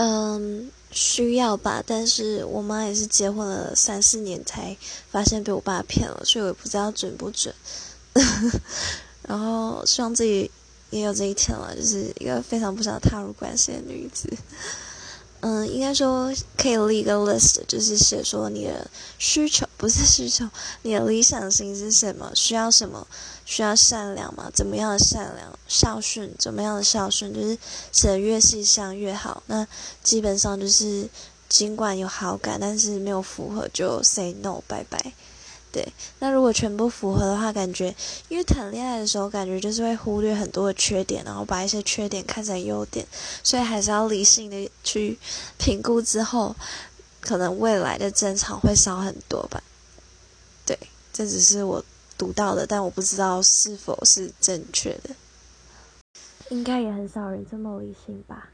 嗯，需要吧。但是我妈也是结婚了三四年才发现被我爸骗了，所以我也不知道准不准。然后希望自己也有这一天了，就是一个非常不想踏入关系的女子。嗯，应该说可以立个 list，就是写说你的需求不是需求，你的理想型是什么？需要什么？需要善良吗？怎么样的善良？孝顺？怎么样的孝顺？就是写的越细项越好。那基本上就是尽管有好感，但是没有符合就 say no，拜拜。对，那如果全部符合的话，感觉因为谈恋爱的时候，感觉就是会忽略很多的缺点，然后把一些缺点看成优点，所以还是要理性的去评估之后，可能未来的争吵会少很多吧。对，这只是我读到的，但我不知道是否是正确的。应该也很少人这么理性吧。